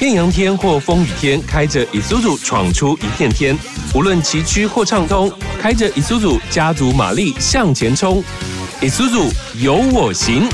艳阳天或风雨天，开着 Isuzu 闯出一片天。无论崎岖或畅通，开着 Isuzu 家族马力向前冲。Isuzu 有我行。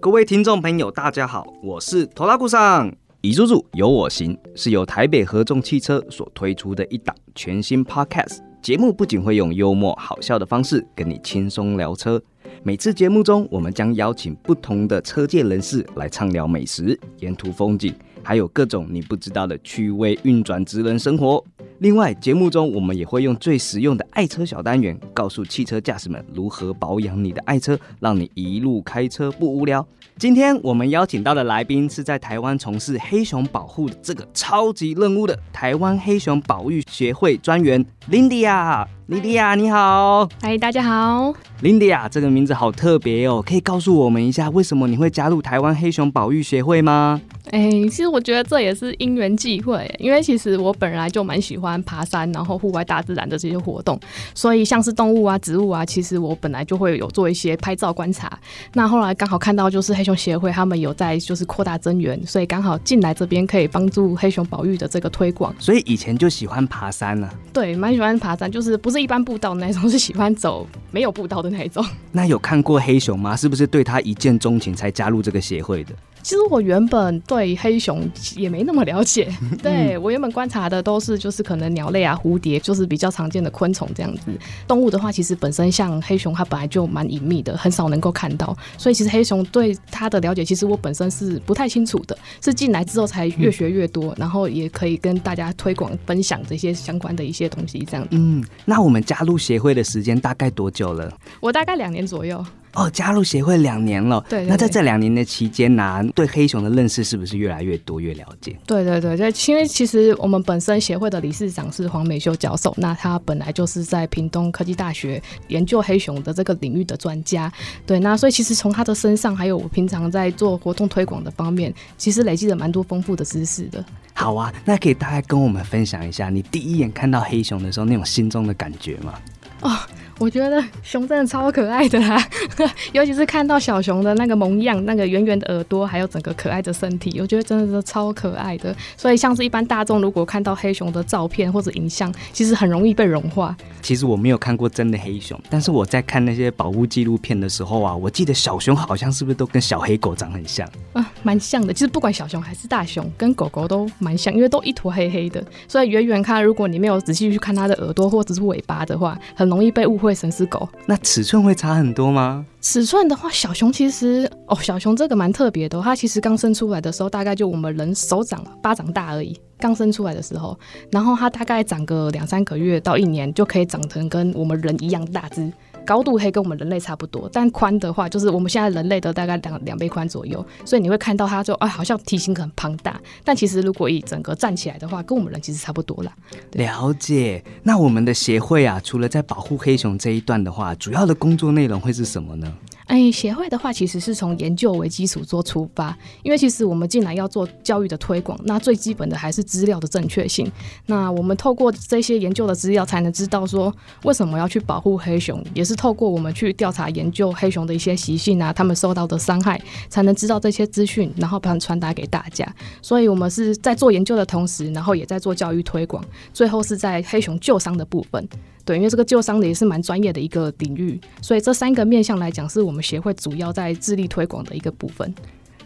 各位听众朋友，大家好，我是头拉顾上。以叔叔有我行是由台北合众汽车所推出的一档全新 Podcast 节目，不仅会用幽默好笑的方式跟你轻松聊车，每次节目中我们将邀请不同的车界人士来畅聊美食、沿途风景，还有各种你不知道的趣味运转职人生活。另外，节目中我们也会用最实用的爱车小单元，告诉汽车驾驶们如何保养你的爱车，让你一路开车不无聊。今天我们邀请到的来宾是在台湾从事黑熊保护的这个超级任务的台湾黑熊保育协会专员 Linda 啊，Lindy 啊，你好，嗨，大家好，Lindy 啊，这个名字好特别哦，可以告诉我们一下为什么你会加入台湾黑熊保育协会吗？哎，其实我觉得这也是因缘际会，因为其实我本来就蛮喜欢爬山，然后户外大自然的这些活动，所以像是动物啊、植物啊，其实我本来就会有做一些拍照观察。那后来刚好看到就是黑熊协会他们有在就是扩大增援，所以刚好进来这边可以帮助黑熊保育的这个推广。所以以前就喜欢爬山了，对，蛮喜欢爬山，就是不是一般步道那种，是喜欢走没有步道的那一种。那有看过黑熊吗？是不是对他一见钟情才加入这个协会的？其实我原本对黑熊也没那么了解，对我原本观察的都是就是可能鸟类啊、蝴蝶，就是比较常见的昆虫这样子。动物的话，其实本身像黑熊，它本来就蛮隐秘的，很少能够看到。所以其实黑熊对它的了解，其实我本身是不太清楚的，是进来之后才越学越多，然后也可以跟大家推广分享这些相关的一些东西这样子。嗯，那我们加入协会的时间大概多久了？我大概两年左右。哦，加入协会两年了。对，那在这两年的期间呢，对黑熊的认识是不是越来越多、越了解？对对对，就因为其实我们本身协会的理事长是黄美秀教授，那他本来就是在屏东科技大学研究黑熊的这个领域的专家。对，那所以其实从他的身上，还有我平常在做活动推广的方面，其实累积了蛮多丰富的知识的。好啊，那可以大概跟我们分享一下，你第一眼看到黑熊的时候那种心中的感觉吗？哦。我觉得熊真的超可爱的啦，尤其是看到小熊的那个萌样，那个圆圆的耳朵，还有整个可爱的身体，我觉得真的是超可爱的。所以像是一般大众如果看到黑熊的照片或者影像，其实很容易被融化。其实我没有看过真的黑熊，但是我在看那些保护纪录片的时候啊，我记得小熊好像是不是都跟小黑狗长很像啊，蛮像的。其实不管小熊还是大熊，跟狗狗都蛮像，因为都一坨黑黑的。所以远远看，如果你没有仔细去看它的耳朵或者是尾巴的话，很容易被误会神是狗。那尺寸会差很多吗？尺寸的话，小熊其实哦，小熊这个蛮特别的，它其实刚生出来的时候，大概就我们人手掌巴掌大而已。刚生出来的时候，然后它大概长个两三个月到一年，就可以长成跟我们人一样大只。高度可以跟我们人类差不多，但宽的话就是我们现在人类的大概两两倍宽左右，所以你会看到它就啊，好像体型很庞大，但其实如果以整个站起来的话，跟我们人其实差不多啦。了解。那我们的协会啊，除了在保护黑熊这一段的话，主要的工作内容会是什么呢？哎，协会的话其实是从研究为基础做出发，因为其实我们进来要做教育的推广，那最基本的还是资料的正确性。那我们透过这些研究的资料，才能知道说为什么要去保护黑熊，也是透过我们去调查研究黑熊的一些习性啊，他们受到的伤害，才能知道这些资讯，然后把它传达给大家。所以我们是在做研究的同时，然后也在做教育推广，最后是在黑熊救伤的部分。对，因为这个旧伤的也是蛮专业的一个领域，所以这三个面向来讲，是我们协会主要在致力推广的一个部分。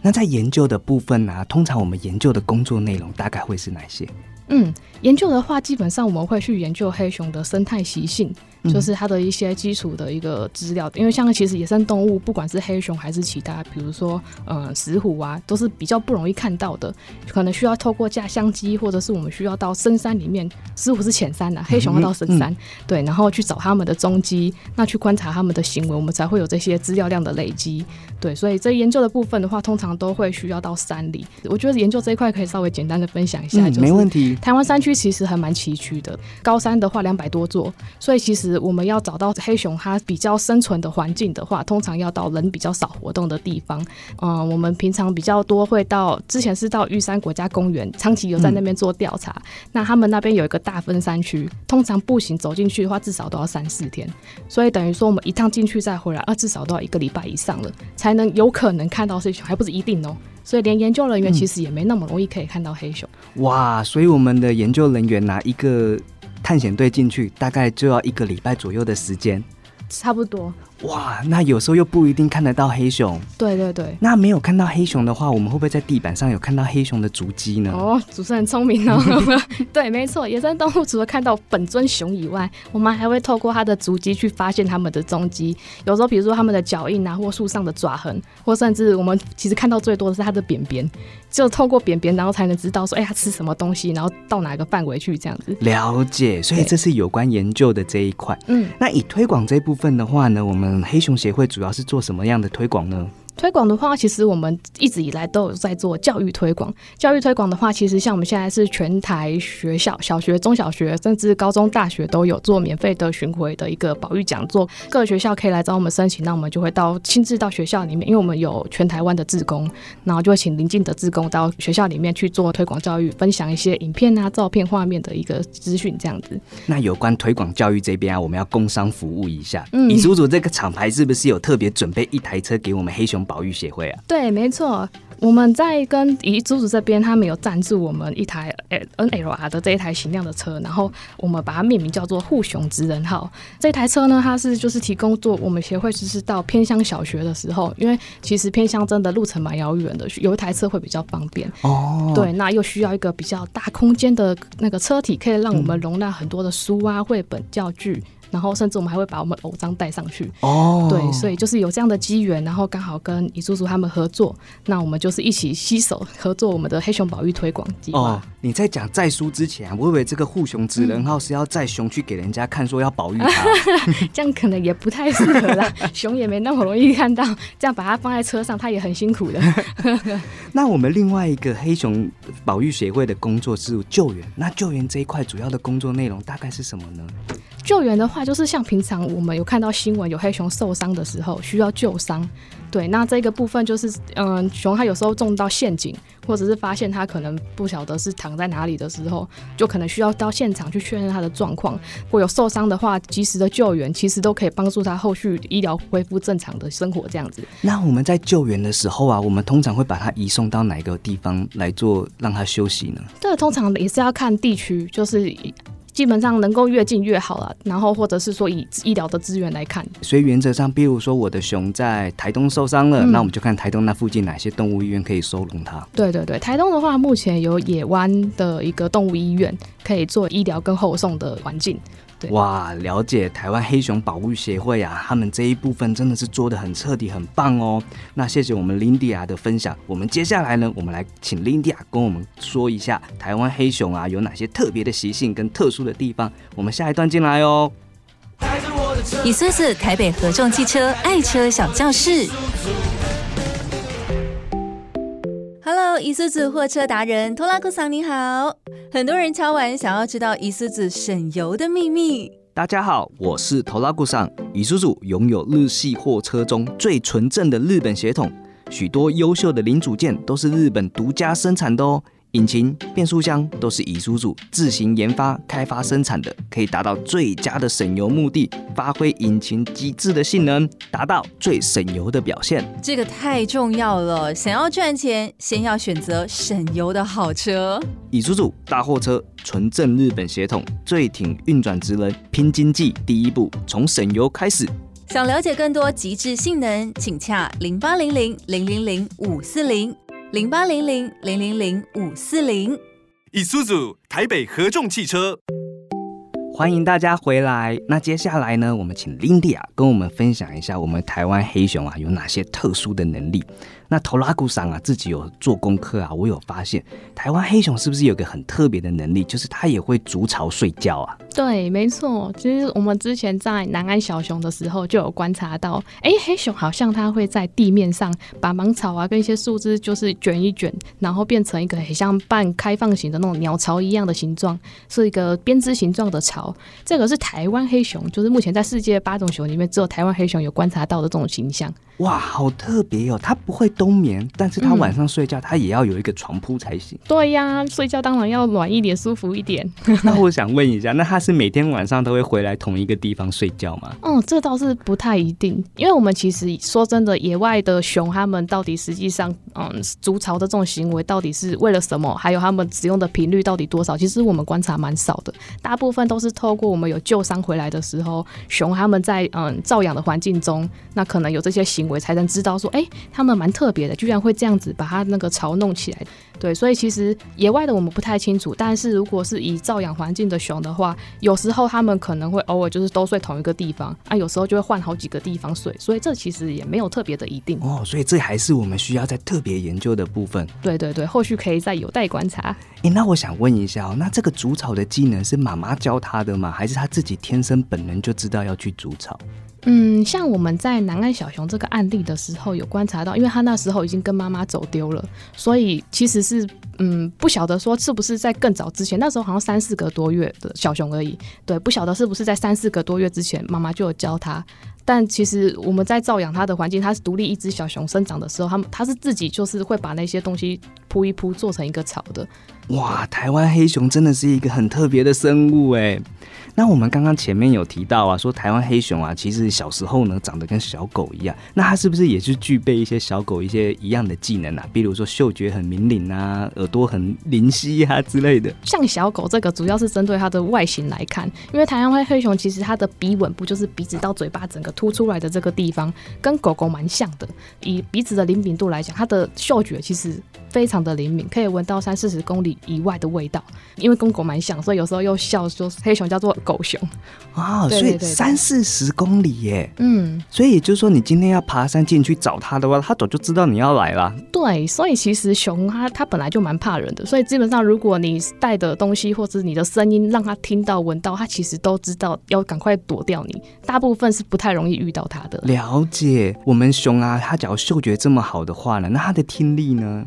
那在研究的部分呢，通常我们研究的工作内容大概会是哪些？嗯，研究的话，基本上我们会去研究黑熊的生态习性。就是它的一些基础的一个资料，因为像其实野生动物，不管是黑熊还是其他，比如说呃石虎啊，都是比较不容易看到的，可能需要透过架相机，或者是我们需要到深山里面，石虎是浅山的，黑熊要到深山，对，然后去找他们的踪迹，那去观察他们的行为，我们才会有这些资料量的累积，对，所以这研究的部分的话，通常都会需要到山里。我觉得研究这一块可以稍微简单的分享一下，就没问题。台湾山区其实还蛮崎岖的，高山的话两百多座，所以其实我们要找到黑熊它比较生存的环境的话，通常要到人比较少活动的地方。嗯，我们平常比较多会到，之前是到玉山国家公园，长期有在那边做调查。那他们那边有一个大分山区，通常步行走进去的话，至少都要三四天。所以等于说我们一趟进去再回来，啊，至少都要一个礼拜以上了，才能有可能看到黑熊，还不是一定哦。所以连研究人员其实也没那么容易可以看到黑熊。哇，所以我们的研究人员拿一个探险队进去，大概就要一个礼拜左右的时间。差不多。哇，那有时候又不一定看得到黑熊。对对对。那没有看到黑熊的话，我们会不会在地板上有看到黑熊的足迹呢？哦，主持人聪明哦。对，没错，野生动物除了看到本尊熊以外，我们还会透过它的足迹去发现它们的踪迹。有时候，比如说它们的脚印啊，或树上的爪痕，或甚至我们其实看到最多的是它的便便。就透过便便，然后才能知道说，哎，它吃什么东西，然后到哪个范围去这样子。了解，所以这是有关研究的这一块。嗯，那以推广这一部分份的话呢，我们黑熊协会主要是做什么样的推广呢？推广的话，其实我们一直以来都有在做教育推广。教育推广的话，其实像我们现在是全台学校、小学、中小学，甚至高中、大学都有做免费的巡回的一个保育讲座。各个学校可以来找我们申请，那我们就会到亲自到学校里面，因为我们有全台湾的志工，然后就会请邻近的志工到学校里面去做推广教育，分享一些影片啊、照片、画面的一个资讯这样子。那有关推广教育这边啊，我们要工商服务一下。嗯，李叔叔这个厂牌是不是有特别准备一台车给我们黑熊保育协会啊？对，没错。我们在跟遗珠子这边，他们有赞助我们一台 N L R 的这一台型量的车，然后我们把它命名叫做护熊职人号。这台车呢，它是就是提供做我们协会就是到偏乡小学的时候，因为其实偏乡真的路程蛮遥远的，有一台车会比较方便。哦，对，那又需要一个比较大空间的那个车体，可以让我们容纳很多的书啊、绘本、教具。然后甚至我们还会把我们偶章带上去哦，对，所以就是有这样的机缘，然后刚好跟李叔叔他们合作，那我们就是一起携手合作我们的黑熊保育推广计划。哦，你在讲在书之前，我以为这个护熊职人号是要在熊去给人家看，说要保育它，这样可能也不太适合啦，熊也没那么容易看到，这样把它放在车上，它也很辛苦的。那我们另外一个黑熊保育协会的工作是救援，那救援这一块主要的工作内容大概是什么呢？救援的话，就是像平常我们有看到新闻，有黑熊受伤的时候需要救伤。对，那这个部分就是，嗯，熊它有时候中到陷阱，或者是发现它可能不晓得是躺在哪里的时候，就可能需要到现场去确认它的状况。如果有受伤的话，及时的救援其实都可以帮助它后续医疗恢复正常的生活。这样子。那我们在救援的时候啊，我们通常会把它移送到哪个地方来做让它休息呢？这个通常也是要看地区，就是。基本上能够越近越好了，然后或者是说以医疗的资源来看，所以原则上，比如说我的熊在台东受伤了，那我们就看台东那附近哪些动物医院可以收容它。对对对，台东的话，目前有野湾的一个动物医院可以做医疗跟后送的环境。哇，了解台湾黑熊保护协会啊，他们这一部分真的是做的很彻底，很棒哦。那谢谢我们林迪亚的分享。我们接下来呢，我们来请林迪亚跟我们说一下台湾黑熊啊有哪些特别的习性跟特殊的地方。我们下一段进来哦。以苏子台北合众汽车爱车小教室。Hello，伊苏子货车达人托拉库桑你好。很多人敲完想要知道伊苏子省油的秘密。大家好，我是托拉库桑。伊苏子拥有日系货车中最纯正的日本血统，许多优秀的零组件都是日本独家生产的哦。引擎、变速箱都是乙叔叔自行研发、开发、生产的，可以达到最佳的省油目的，发挥引擎极致的性能，达到最省油的表现。这个太重要了，想要赚钱，先要选择省油的好车。乙叔叔大货车，纯正日本血统，最挺运转职能，拼经济第一步，从省油开始。想了解更多极致性能，请洽零八零零零零零五四零。零八零零零零零五四零，以苏组台北合众汽车。欢迎大家回来。那接下来呢，我们请 Lindy 啊跟我们分享一下我们台湾黑熊啊有哪些特殊的能力。那头拉古桑啊自己有做功课啊，我有发现台湾黑熊是不是有个很特别的能力，就是它也会筑巢睡觉啊？对，没错。其实我们之前在南安小熊的时候就有观察到，哎，黑熊好像它会在地面上把芒草啊跟一些树枝就是卷一卷，然后变成一个很像半开放型的那种鸟巢一样的形状，是一个编织形状的巢。这个是台湾黑熊，就是目前在世界八种熊里面，只有台湾黑熊有观察到的这种形象。哇，好特别哦！它不会冬眠，但是他晚上睡觉，他也要有一个床铺才行。对呀，睡觉当然要暖一点、舒服一点。那我想问一下，那他是每天晚上都会回来同一个地方睡觉吗？嗯，这倒是不太一定，因为我们其实说真的，野外的熊，他们到底实际上，嗯，筑巢的这种行为到底是为了什么？还有他们使用的频率到底多少？其实我们观察蛮少的，大部分都是透过我们有旧伤回来的时候，熊他们在嗯照养的环境中，那可能有这些行为，才能知道说，哎，他们蛮特别的，居然会这样子把它那个巢弄起来。对，所以其实野外的我们不太清楚，但是如果是以照养环境的熊的话，有时候它们可能会偶尔就是都睡同一个地方啊，有时候就会换好几个地方睡，所以这其实也没有特别的一定哦。所以这还是我们需要在特别研究的部分。对对对，后续可以再有待观察。哎，那我想问一下哦，那这个筑巢的技能是妈妈教他的吗？还是他自己天生本能就知道要去筑巢？嗯，像我们在南岸小熊这个案例的时候，有观察到，因为他那时候已经跟妈妈走丢了，所以其实是嗯不晓得说是不是在更早之前，那时候好像三四个多月的小熊而已，对，不晓得是不是在三四个多月之前，妈妈就有教他。但其实我们在照养它的环境，它是独立一只小熊生长的时候，它们它是自己就是会把那些东西铺一铺，做成一个巢的。哇，台湾黑熊真的是一个很特别的生物哎。那我们刚刚前面有提到啊，说台湾黑熊啊，其实小时候呢长得跟小狗一样，那它是不是也是具备一些小狗一些一样的技能啊？比如说嗅觉很敏啊，耳朵很灵犀啊之类的。像小狗这个，主要是针对它的外形来看，因为台湾黑熊其实它的鼻吻部就是鼻子到嘴巴整个凸出来的这个地方，跟狗狗蛮像的。以鼻子的灵敏度来讲，它的嗅觉其实非常的灵敏，可以闻到三四十公里以外的味道。因为跟狗蛮像，所以有时候又笑说黑熊叫做。狗熊啊，所以三四十公里耶，嗯，所以也就是说，你今天要爬山进去找它的话，它早就知道你要来了。对，所以其实熊它它本来就蛮怕人的，所以基本上如果你带的东西或者你的声音让它听到闻到，它其实都知道要赶快躲掉你。大部分是不太容易遇到它的。了解，我们熊啊，它只要嗅觉这么好的话呢，那它的听力呢？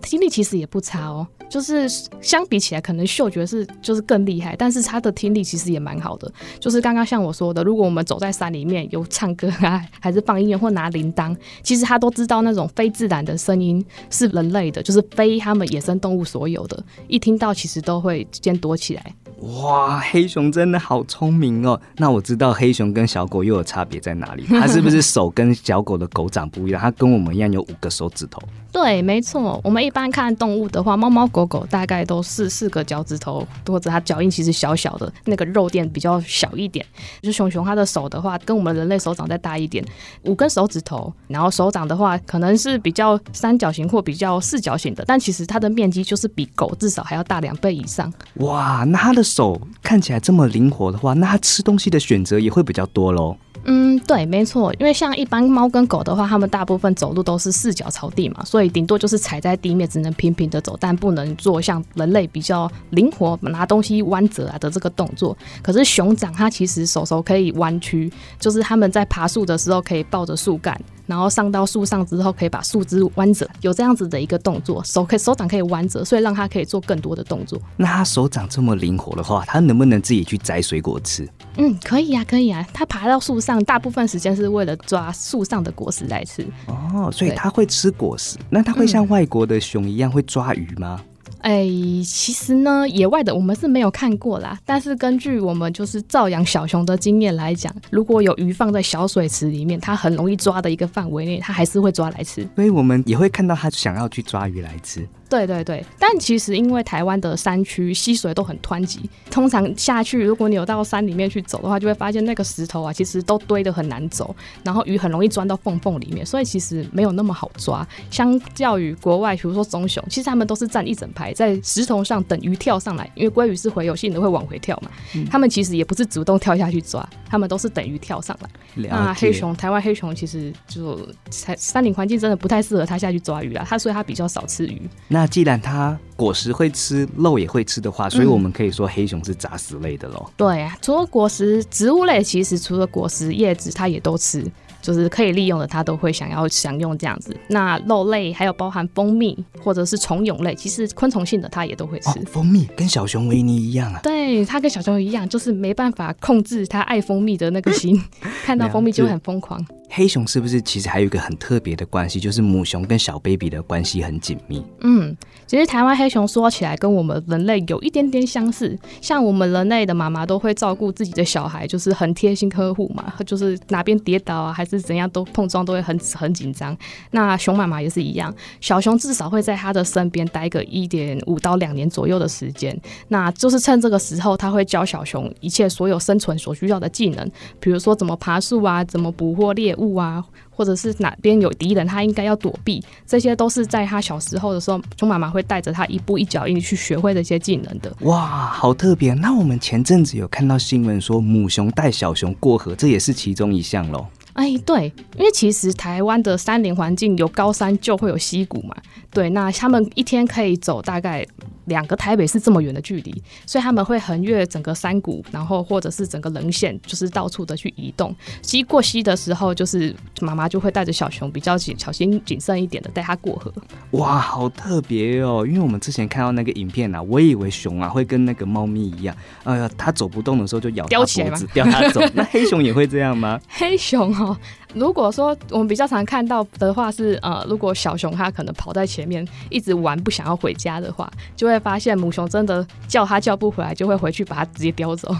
听力其实也不差哦。就是相比起来，可能嗅觉是就是更厉害，但是他的听力其实也蛮好的。就是刚刚像我说的，如果我们走在山里面有唱歌啊，还是放音乐或拿铃铛，其实他都知道那种非自然的声音是人类的，就是非他们野生动物所有的，一听到其实都会先躲起来。哇，黑熊真的好聪明哦！那我知道黑熊跟小狗又有差别在哪里？它是不是手跟小狗的狗掌不一样？它跟我们一样有五个手指头。对，没错。我们一般看动物的话，猫猫狗狗大概都是四个脚趾头，或者它脚印其实小小的，那个肉垫比较小一点。就熊熊它的手的话，跟我们人类手掌再大一点，五根手指头。然后手掌的话，可能是比较三角形或比较四角形的，但其实它的面积就是比狗至少还要大两倍以上。哇，那它的手看起来这么灵活的话，那它吃东西的选择也会比较多喽。嗯，对，没错，因为像一般猫跟狗的话，它们大部分走路都是四脚朝地嘛，所以顶多就是踩在地面，只能平平的走，但不能做像人类比较灵活拿东西弯折啊的这个动作。可是熊掌它其实手手可以弯曲，就是它们在爬树的时候可以抱着树干。然后上到树上之后，可以把树枝弯折，有这样子的一个动作，手可以手掌可以弯折，所以让它可以做更多的动作。那它手掌这么灵活的话，它能不能自己去摘水果吃？嗯，可以啊，可以啊。它爬到树上，大部分时间是为了抓树上的果实来吃。哦，所以它会吃果实。那它会像外国的熊一样会抓鱼吗？哎，其实呢，野外的我们是没有看过啦。但是根据我们就是照养小熊的经验来讲，如果有鱼放在小水池里面，它很容易抓的一个范围内，它还是会抓来吃。所以我们也会看到它想要去抓鱼来吃。对对对，但其实因为台湾的山区溪水都很湍急，通常下去，如果你有到山里面去走的话，就会发现那个石头啊，其实都堆得很难走，然后鱼很容易钻到缝缝里面，所以其实没有那么好抓。相较于国外，比如说棕熊，其实他们都是站一整排。海在石头上等鱼跳上来，因为鲑鱼是洄游性的，会往回跳嘛。他们其实也不是主动跳下去抓，他们都是等鱼跳上来。那。黑熊，台湾黑熊其实就山山林环境真的不太适合它下去抓鱼啦，它所以它比较少吃鱼。那既然它果实会吃，肉也会吃的话，所以我们可以说黑熊是杂食类的喽。对啊，除了果实，植物类其实除了果实、叶子，它也都吃，就是可以利用的，它都会想要享用这样子。那肉类还有包含蜂蜜或者是虫蛹类，其实昆虫性的它也都会吃。哦，蜂蜜跟小熊维尼一样啊。对，它跟小熊一样，就是没办法控制它爱蜂蜜的那个心，看到蜂蜜就会很疯狂。黑熊是不是其实还有一个很特别的关系，就是母熊跟小 baby 的关系很紧密？嗯，其实台湾黑熊说起来跟我们人类有一点点相似，像我们人类的妈妈都会照顾自己的小孩，就是很贴心呵护嘛，就是哪边跌倒啊还是是怎样都碰撞都会很很紧张。那熊妈妈也是一样，小熊至少会在它的身边待个一点五到两年左右的时间，那就是趁这个时候，他会教小熊一切所有生存所需要的技能，比如说怎么爬树啊，怎么捕获猎物啊，或者是哪边有敌人，他应该要躲避，这些都是在他小时候的时候，熊妈妈会带着他一步一脚印去学会这些技能的。哇，好特别！那我们前阵子有看到新闻说母熊带小熊过河，这也是其中一项喽。哎，对，因为其实台湾的山林环境有高山就会有溪谷嘛，对，那他们一天可以走大概两个台北市这么远的距离，所以他们会横越整个山谷，然后或者是整个棱线，就是到处的去移动。溪过溪的时候，就是妈妈就会带着小熊比较谨小心谨慎一点的带它过河。哇，好特别哦！因为我们之前看到那个影片啊，我以为熊啊会跟那个猫咪一样，哎呀，它走不动的时候就咬它叼起来脖子，叼它走。那黑熊也会这样吗？黑熊哦，如果说我们比较常看到的话是，呃，如果小熊它可能跑在前面一直玩不想要回家的话，就会发现母熊真的叫它叫不回来，就会回去把它直接叼走。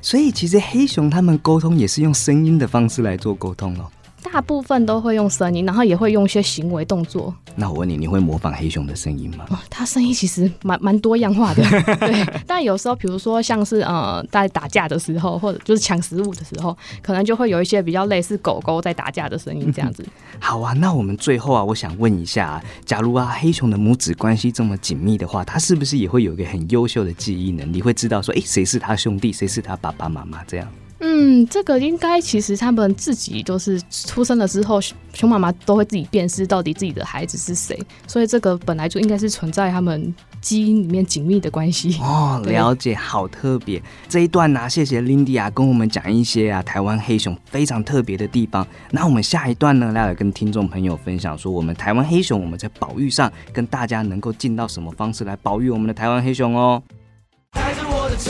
所以其实黑熊它们沟通也是用声音的方式来做沟通哦。大部分都会用声音，然后也会用一些行为动作。那我问你，你会模仿黑熊的声音吗？哦，它声音其实蛮蛮多样化的，对。但有时候，比如说像是呃在打架的时候，或者就是抢食物的时候，可能就会有一些比较类似狗狗在打架的声音这样子。好啊，那我们最后啊，我想问一下啊，假如啊黑熊的母子关系这么紧密的话，它是不是也会有一个很优秀的记忆能力，会知道说，诶谁是他兄弟，谁是他爸爸妈妈这样？嗯，这个应该其实他们自己都是出生了之后，熊妈妈都会自己辨识到底自己的孩子是谁，所以这个本来就应该是存在他们基因里面紧密的关系。哦，了解，好特别。这一段呢、谢谢 Lindy 啊，跟我们讲一些啊台湾黑熊非常特别的地方。那我们下一段呢，来跟听众朋友分享说，我们台湾黑熊我们在保育上跟大家能够尽到什么方式来保育我们的台湾黑熊哦。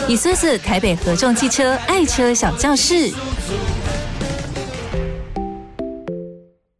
以苏子台北合众汽车爱车小教室。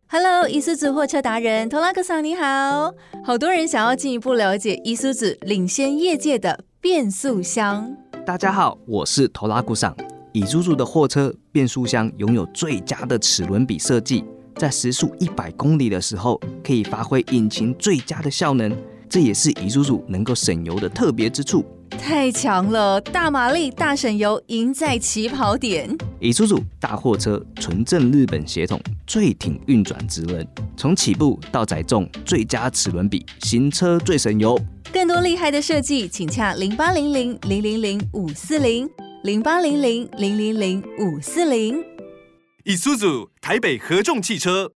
Hello，伊苏子货车达人托拉克桑你好，好多人想要进一步了解伊苏子领先业界的变速箱。大家好，我是托拉古桑。以猪猪的货车变速箱拥有最佳的齿轮比设计，在时速一百公里的时候，可以发挥引擎最佳的效能，这也是以猪猪能够省油的特别之处。太强了，大马力、大省油，赢在起跑点。以猪猪大货车纯正日本血统，最挺运转直轮，从起步到载重最佳齿轮比，行车最省油。更多厉害的设计，请洽零八零零零零零五四零零八零零零零零五四零。以苏组台北合众汽车。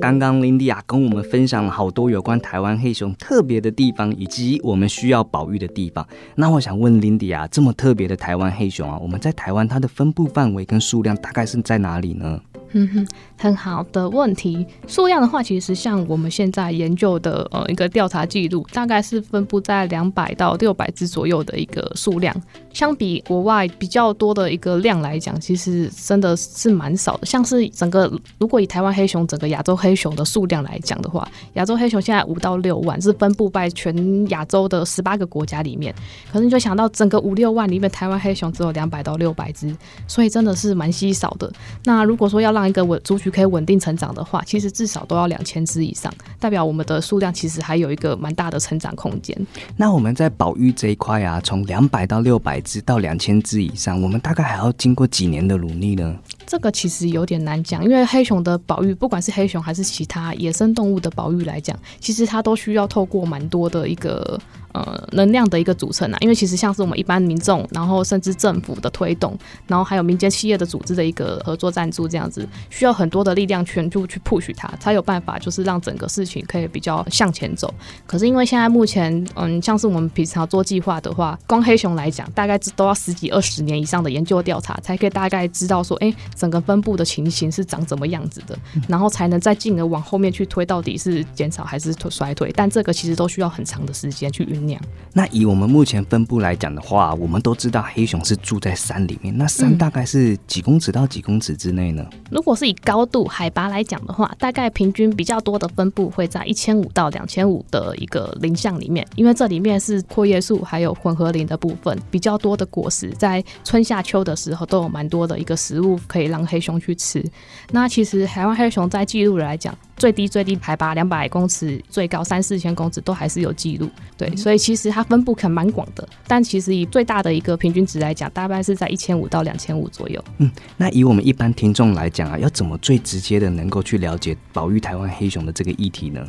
刚刚林迪亚跟我们分享了好多有关台湾黑熊特别的地方，以及我们需要保育的地方。那我想问林迪亚，这么特别的台湾黑熊啊，我们在台湾它的分布范围跟数量大概是在哪里呢？嗯哼，很好的问题。数量的话，其实像我们现在研究的呃一个调查记录，大概是分布在两百到六百只左右的一个数量。相比国外比较多的一个量来讲，其实真的是蛮少的。像是整个如果以台湾黑熊整个亚洲黑熊的数量来讲的话，亚洲黑熊现在五到六万，是分布在全亚洲的十八个国家里面。可是你就想到整个五六万里面，台湾黑熊只有两百到六百只，所以真的是蛮稀少的。那如果说要让一个稳族群可以稳定成长的话，其实至少都要两千只以上，代表我们的数量其实还有一个蛮大的成长空间。那我们在保育这一块啊，从两百到六百只到两千只以上，我们大概还要经过几年的努力呢？这个其实有点难讲，因为黑熊的保育，不管是黑熊还是其他野生动物的保育来讲，其实它都需要透过蛮多的一个。呃，能量的一个组成啊，因为其实像是我们一般民众，然后甚至政府的推动，然后还有民间企业的组织的一个合作赞助，这样子需要很多的力量全部去 push 它，才有办法就是让整个事情可以比较向前走。可是因为现在目前，嗯，像是我们平常做计划的话，光黑熊来讲，大概都要十几二十年以上的研究调查，才可以大概知道说，哎，整个分布的情形是长怎么样子的，然后才能再进而往后面去推，到底是减少还是衰退。但这个其实都需要很长的时间去酝酿。那以我们目前分布来讲的话，我们都知道黑熊是住在山里面。那山大概是几公尺到几公尺之内呢？如果是以高度海拔来讲的话，大概平均比较多的分布会在一千五到两千五的一个林相里面，因为这里面是阔叶树还有混合林的部分，比较多的果实，在春夏秋的时候都有蛮多的一个食物可以让黑熊去吃。那其实台湾黑熊在记录来讲。最低最低海拔两百公尺，最高三四千公尺都还是有记录。对，所以其实它分布可能蛮广的，但其实以最大的一个平均值来讲，大概是在一千五到两千五左右。嗯，那以我们一般听众来讲啊，要怎么最直接的能够去了解保育台湾黑熊的这个议题呢？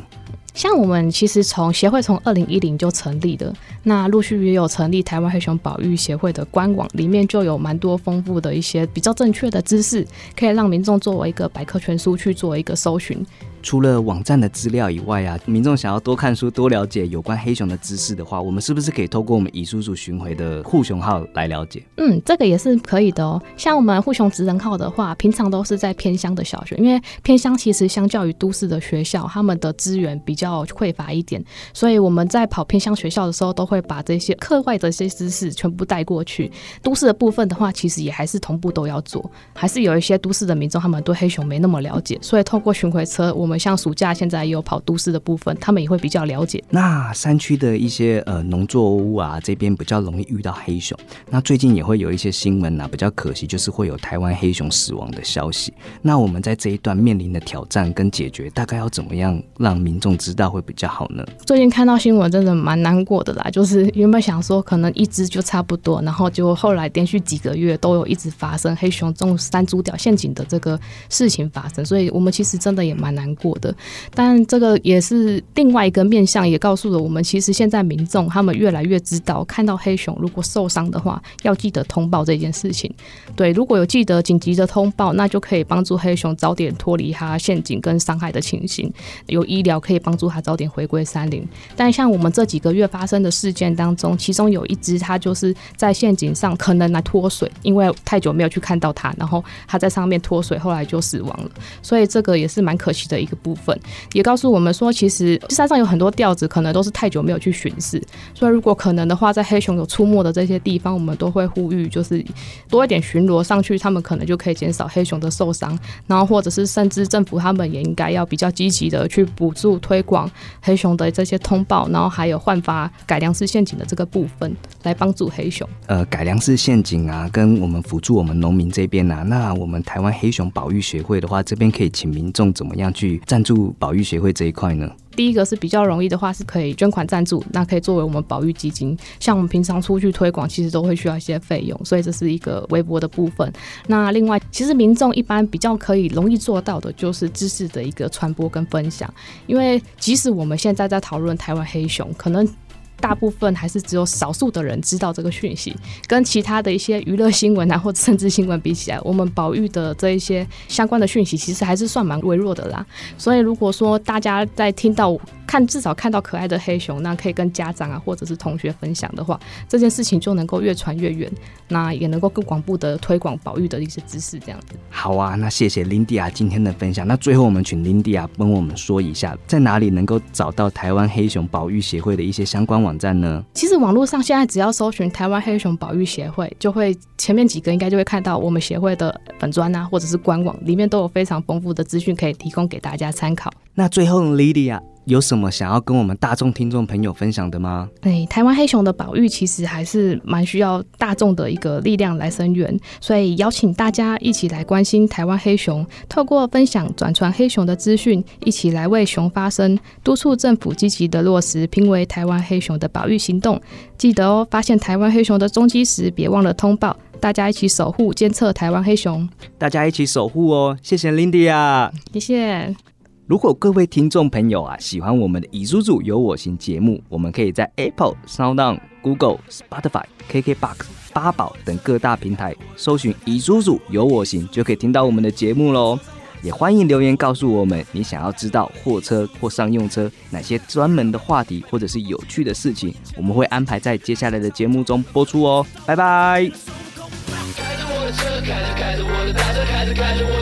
像我们其实从协会从二零一零就成立的，那陆续也有成立台湾黑熊保育协会的官网，里面就有蛮多丰富的一些比较正确的知识，可以让民众作为一个百科全书去做一个搜寻。除了网站的资料以外啊，民众想要多看书、多了解有关黑熊的知识的话，我们是不是可以透过我们乙叔叔巡回的护熊号来了解？嗯，这个也是可以的哦。像我们护熊职人号的话，平常都是在偏乡的小学，因为偏乡其实相较于都市的学校，他们的资源比较匮乏一点，所以我们在跑偏乡学校的时候，都会把这些课外的一些知识全部带过去。都市的部分的话，其实也还是同步都要做，还是有一些都市的民众他们对黑熊没那么了解，所以透过巡回车，我们像暑假现在也有跑都市的部分，他们也会比较了解。那山区的一些呃农作物啊，这边比较容易遇到黑熊。那最近也会有一些新闻啊，比较可惜就是会有台湾黑熊死亡的消息。那我们在这一段面临的挑战跟解决，大概要怎么样让民众知道会比较好呢？最近看到新闻真的蛮难过的啦，就是原本想说可能一只就差不多，然后就后来连续几个月都有一直发生黑熊中山猪屌陷阱的这个事情发生，所以我们其实真的也蛮难过过的。但这个也是另外一个面向，也告诉了我们，其实现在民众他们越来越知道，看到黑熊如果受伤的话，要记得通报这件事情。对，如果有记得紧急的通报，那就可以帮助黑熊早点脱离它陷阱跟伤害的情形，有医疗可以帮助它早点回归山林。但像我们这几个月发生的事件当中，其中有一只它就是在陷阱上可能来脱水，因为太久没有去看到它，然后它在上面脱水，后来就死亡了。所以这个也是蛮可惜的一个部分。也告诉我们说，其实山上有很多调子，可能都是太久没有去巡视。所以如果可能的话，在黑熊有出没的这些地方，我们都会呼吁，就是多一点巡逻上去，他们可能就可以减少黑熊的受伤。然后或者是甚至政府他们也应该要比较积极的去补助推广黑熊的这些通报，然后还有换发改良式陷阱的这个部分，来帮助黑熊。呃，改良式陷阱啊，跟我们辅助我们农民这边啊，那我们台湾黑熊保育协会的话，这边可以请民众怎么样去赞助？保育协会这一块呢，第一个是比较容易的话，是可以捐款赞助，那可以作为我们保育基金。像我们平常出去推广，其实都会需要一些费用，所以这是一个微薄的部分。那另外，其实民众一般比较可以容易做到的，就是知识的一个传播跟分享。因为即使我们现在在讨论台湾黑熊，可能。大部分还是只有少数的人知道这个讯息，跟其他的一些娱乐新闻啊，或者政治新闻比起来，我们保育的这一些相关的讯息，其实还是算蛮微弱的啦。所以，如果说大家在听到看至少看到可爱的黑熊，那可以跟家长啊或者是同学分享的话，这件事情就能够越传越远，那也能够更广布的推广保育的一些知识。这样子。好啊，那谢谢林迪亚今天的分享。那最后我们请林迪亚帮我们说一下，在哪里能够找到台湾黑熊保育协会的一些相关网。网站呢？其实网络上现在只要搜寻台湾黑熊保育协会，就会前面几个应该就会看到我们协会的粉砖啊，或者是官网里面都有非常丰富的资讯可以提供给大家参考。那最后，莉莉亚，有什么想要跟我们大众听众朋友分享的吗？哎，台湾黑熊的保育其实还是蛮需要大众的一个力量来声援，所以邀请大家一起来关心台湾黑熊，透过分享转传黑熊的资讯，一起来为熊发声，督促政府积极的落实评为台湾黑熊的保育行动。记得哦，发现台湾黑熊的踪迹时，别忘了通报，大家一起守护监测台湾黑熊，大家一起守护哦！谢谢 Lindy 啊，谢谢。如果各位听众朋友啊喜欢我们的《以叔叔有我行》节目，我们可以在 Apple、Sound、Google、Spotify、KKBox、八宝等各大平台搜寻“以叔叔有我行”，就可以听到我们的节目喽。也欢迎留言告诉我们你想要知道货车或商用车哪些专门的话题或者是有趣的事情，我们会安排在接下来的节目中播出哦。拜拜。开着我的车，开着开着我的大车，开着开着我